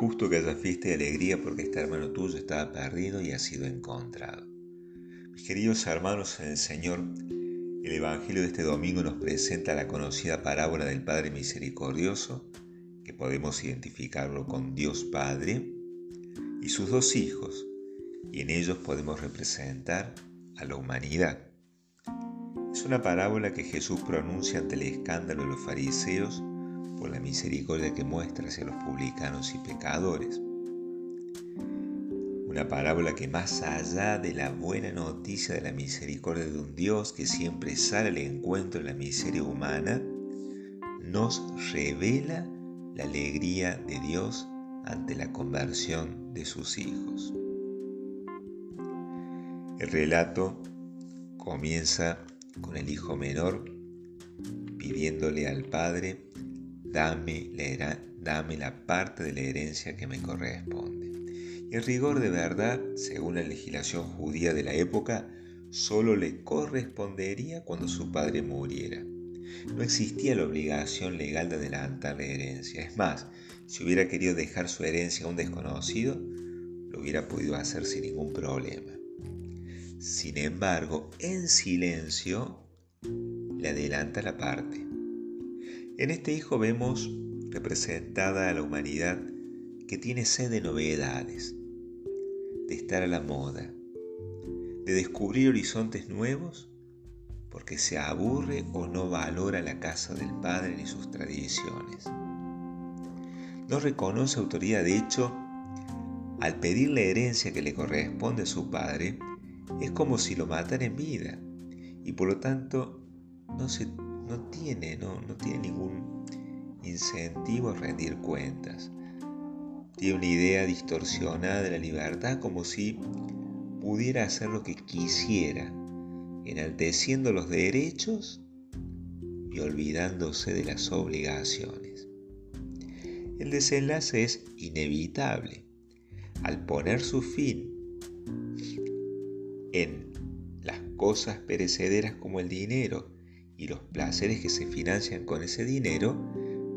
justo que haya fiesta y alegría porque este hermano tuyo estaba perdido y ha sido encontrado. Mis queridos hermanos en el Señor, el Evangelio de este domingo nos presenta la conocida parábola del Padre Misericordioso, que podemos identificarlo con Dios Padre y sus dos hijos, y en ellos podemos representar a la humanidad. Es una parábola que Jesús pronuncia ante el escándalo de los fariseos por la misericordia que muestra hacia los publicanos y pecadores. Una parábola que más allá de la buena noticia de la misericordia de un Dios que siempre sale al encuentro de la miseria humana, nos revela la alegría de Dios ante la conversión de sus hijos. El relato comienza con el hijo menor pidiéndole al padre, dame la, parte de la herencia que me corresponde. Y el rigor de verdad, según la legislación judía de la época, solo le correspondería cuando su padre muriera. No existía la obligación legal de adelantar la herencia. Es más, si hubiera querido dejar su herencia a un desconocido, lo hubiera podido hacer sin ningún problema. Sin embargo, en silencio, le adelanta la parte. En este hijo vemos representada a la humanidad que tiene sed de novedades, de estar a la moda, de descubrir horizontes nuevos porque se aburre o no valora la casa del padre ni sus tradiciones. No reconoce autoridad, de hecho, al pedir la herencia que le corresponde a su padre, es como si lo matara en vida y por lo tanto no, se, no, tiene, no, no tiene ningún incentivo a rendir cuentas tiene una idea distorsionada de la libertad como si pudiera hacer lo que quisiera, enalteciendo los derechos y olvidándose de las obligaciones. El desenlace es inevitable. Al poner su fin en las cosas perecederas como el dinero y los placeres que se financian con ese dinero,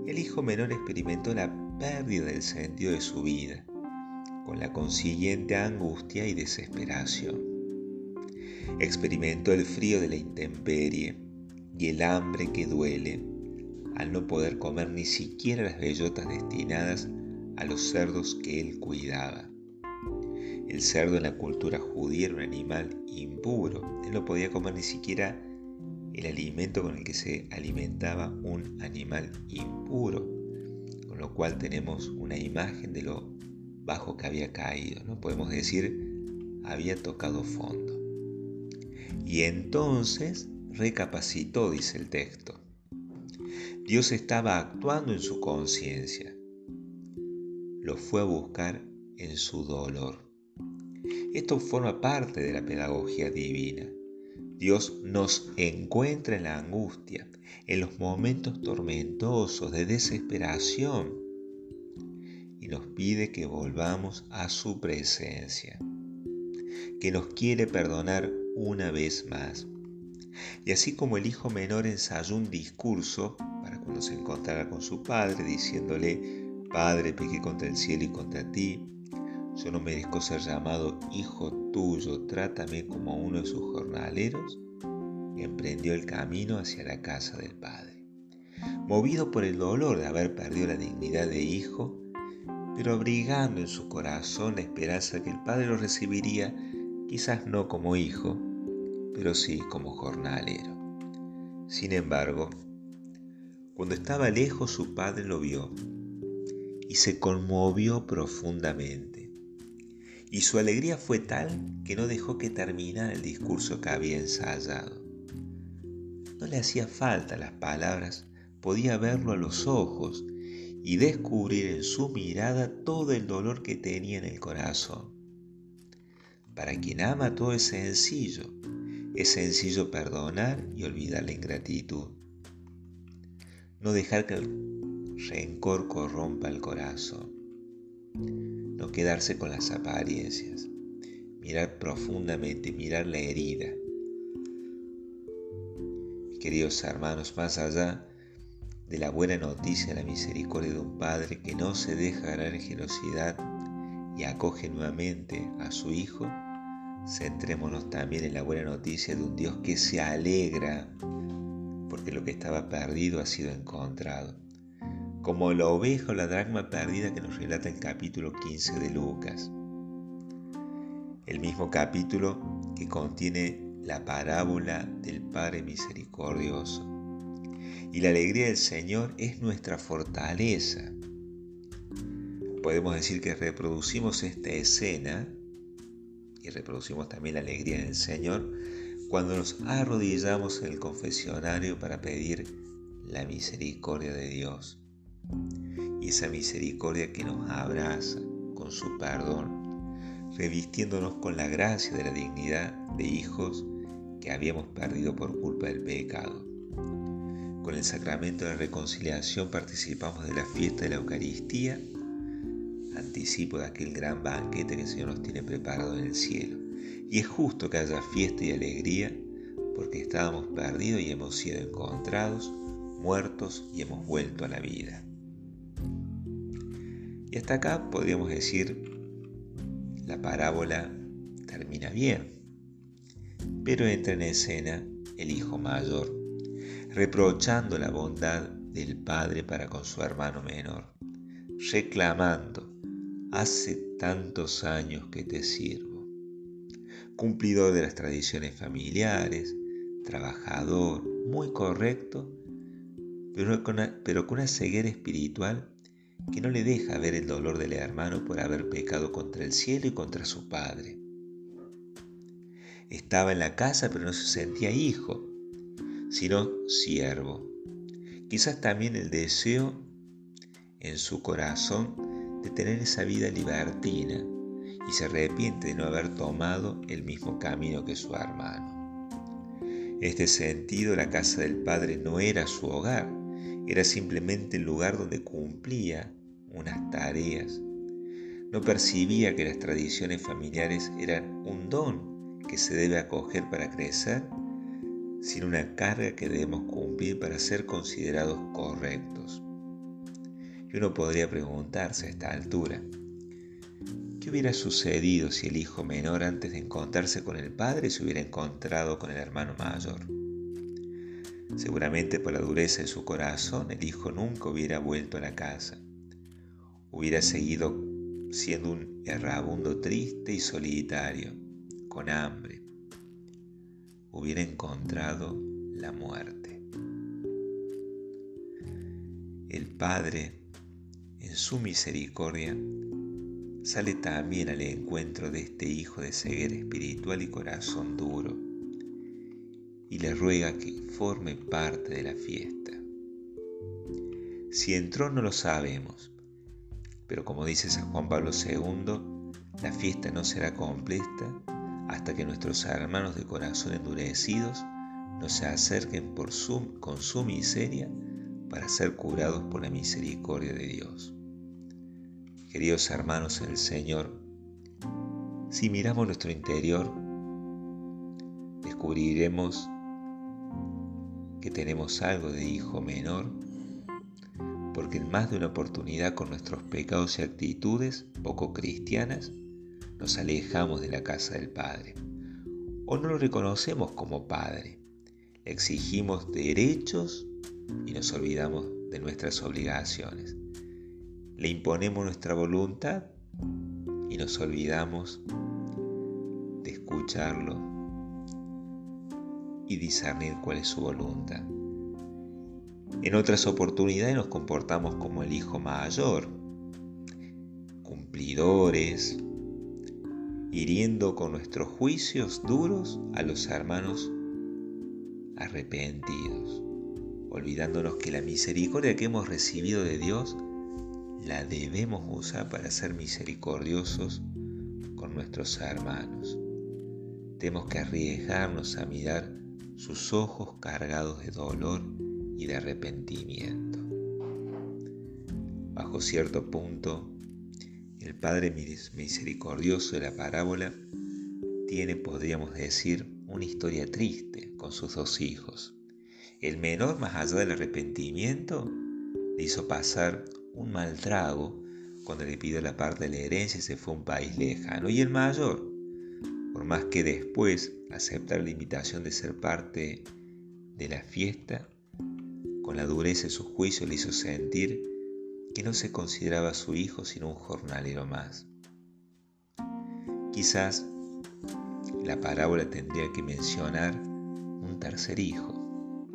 el hijo menor experimentó la pérdida del sentido de su vida, con la consiguiente angustia y desesperación. Experimentó el frío de la intemperie y el hambre que duele al no poder comer ni siquiera las bellotas destinadas a los cerdos que él cuidaba. El cerdo en la cultura judía era un animal impuro. Él no podía comer ni siquiera el alimento con el que se alimentaba un animal impuro lo cual tenemos una imagen de lo bajo que había caído, ¿no? Podemos decir, había tocado fondo. Y entonces recapacitó, dice el texto. Dios estaba actuando en su conciencia. Lo fue a buscar en su dolor. Esto forma parte de la pedagogía divina. Dios nos encuentra en la angustia, en los momentos tormentosos de desesperación y nos pide que volvamos a su presencia, que nos quiere perdonar una vez más. Y así como el hijo menor ensayó un discurso para cuando se encontrara con su padre, diciéndole, Padre, pequé contra el cielo y contra ti, yo no merezco ser llamado hijo tuyo, trátame como uno de sus jornaleros, emprendió el camino hacia la casa del Padre. Movido por el dolor de haber perdido la dignidad de hijo, pero abrigando en su corazón la esperanza que el Padre lo recibiría, quizás no como hijo, pero sí como jornalero. Sin embargo, cuando estaba lejos su Padre lo vio y se conmovió profundamente. Y su alegría fue tal que no dejó que terminara el discurso que había ensayado. No le hacía falta las palabras, podía verlo a los ojos y descubrir en su mirada todo el dolor que tenía en el corazón. Para quien ama todo es sencillo, es sencillo perdonar y olvidar la ingratitud. No dejar que el rencor corrompa el corazón. No quedarse con las apariencias. Mirar profundamente, mirar la herida queridos hermanos, más allá de la buena noticia, la misericordia de un Padre que no se deja ganar en generosidad y acoge nuevamente a su Hijo, centrémonos también en la buena noticia de un Dios que se alegra porque lo que estaba perdido ha sido encontrado. Como la oveja o la dracma perdida que nos relata el capítulo 15 de Lucas. El mismo capítulo que contiene la parábola del Padre Misericordioso. Y la alegría del Señor es nuestra fortaleza. Podemos decir que reproducimos esta escena y reproducimos también la alegría del Señor cuando nos arrodillamos en el confesionario para pedir la misericordia de Dios. Y esa misericordia que nos abraza con su perdón, revistiéndonos con la gracia de la dignidad de hijos que habíamos perdido por culpa del pecado. Con el sacramento de la reconciliación participamos de la fiesta de la Eucaristía, anticipo de aquel gran banquete que el Señor nos tiene preparado en el cielo. Y es justo que haya fiesta y alegría porque estábamos perdidos y hemos sido encontrados, muertos y hemos vuelto a la vida. Y hasta acá podríamos decir, la parábola termina bien, pero entra en escena el hijo mayor, reprochando la bondad del padre para con su hermano menor, reclamando, hace tantos años que te sirvo cumplidor de las tradiciones familiares, trabajador, muy correcto, pero con, una, pero con una ceguera espiritual que no le deja ver el dolor del hermano por haber pecado contra el cielo y contra su padre. Estaba en la casa pero no se sentía hijo, sino siervo. Quizás también el deseo en su corazón de tener esa vida libertina, y se arrepiente de no haber tomado el mismo camino que su hermano. En este sentido, la casa del Padre no era su hogar, era simplemente el lugar donde cumplía unas tareas. No percibía que las tradiciones familiares eran un don que se debe acoger para crecer, sino una carga que debemos cumplir para ser considerados correctos. Y uno podría preguntarse a esta altura, ¿Qué hubiera sucedido si el hijo menor antes de encontrarse con el padre se hubiera encontrado con el hermano mayor? Seguramente por la dureza de su corazón el hijo nunca hubiera vuelto a la casa. Hubiera seguido siendo un errabundo triste y solitario, con hambre. Hubiera encontrado la muerte. El Padre, en su misericordia, sale también al encuentro de este hijo de ceguera espiritual y corazón duro y le ruega que forme parte de la fiesta. Si entró no lo sabemos, pero como dice San Juan Pablo II, la fiesta no será completa hasta que nuestros hermanos de corazón endurecidos nos se acerquen por su, con su miseria para ser curados por la misericordia de Dios. Queridos hermanos en el Señor, si miramos nuestro interior, descubriremos que tenemos algo de hijo menor, porque en más de una oportunidad con nuestros pecados y actitudes poco cristianas, nos alejamos de la casa del Padre, o no lo reconocemos como Padre, exigimos derechos y nos olvidamos de nuestras obligaciones. Le imponemos nuestra voluntad y nos olvidamos de escucharlo y discernir cuál es su voluntad. En otras oportunidades nos comportamos como el hijo mayor, cumplidores, hiriendo con nuestros juicios duros a los hermanos arrepentidos, olvidándonos que la misericordia que hemos recibido de Dios la debemos usar para ser misericordiosos con nuestros hermanos. Tenemos que arriesgarnos a mirar sus ojos cargados de dolor y de arrepentimiento. Bajo cierto punto, el Padre misericordioso de la parábola tiene, podríamos decir, una historia triste con sus dos hijos. El menor, más allá del arrepentimiento, le hizo pasar un mal trago cuando le pidió la parte de la herencia y se fue a un país lejano. Y el mayor, por más que después aceptar la invitación de ser parte de la fiesta, con la dureza de su juicio le hizo sentir que no se consideraba su hijo sino un jornalero más. Quizás la parábola tendría que mencionar un tercer hijo,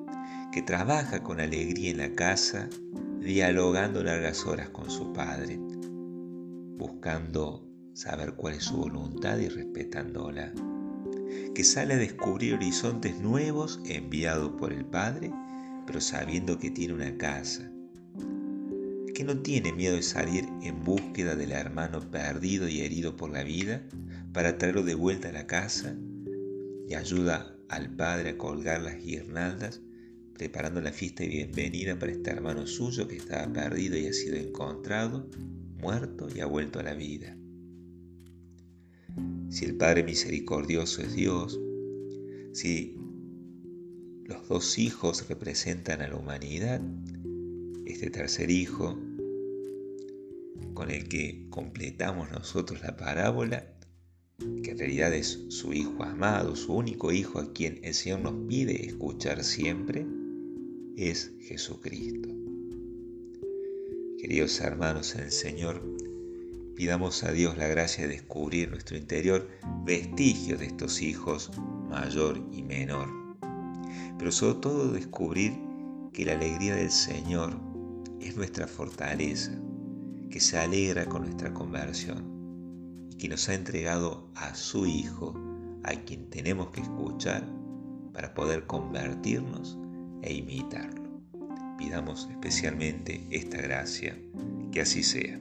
que trabaja con alegría en la casa, dialogando largas horas con su padre, buscando saber cuál es su voluntad y respetándola, que sale a descubrir horizontes nuevos enviado por el Padre, pero sabiendo que tiene una casa, que no tiene miedo de salir en búsqueda del hermano perdido y herido por la vida para traerlo de vuelta a la casa y ayuda al padre a colgar las guirnaldas, preparando la fiesta de bienvenida para este hermano suyo que estaba perdido y ha sido encontrado, muerto y ha vuelto a la vida. Si el Padre misericordioso es Dios, si los dos hijos representan a la humanidad, este tercer hijo con el que completamos nosotros la parábola, que en realidad es su Hijo amado, su único Hijo a quien el Señor nos pide escuchar siempre, es Jesucristo. Queridos hermanos en el Señor, pidamos a Dios la gracia de descubrir en nuestro interior vestigios de estos hijos mayor y menor, pero sobre todo descubrir que la alegría del Señor es nuestra fortaleza, que se alegra con nuestra conversión y que nos ha entregado a su Hijo, a quien tenemos que escuchar para poder convertirnos e imitarlo. Pidamos especialmente esta gracia, que así sea.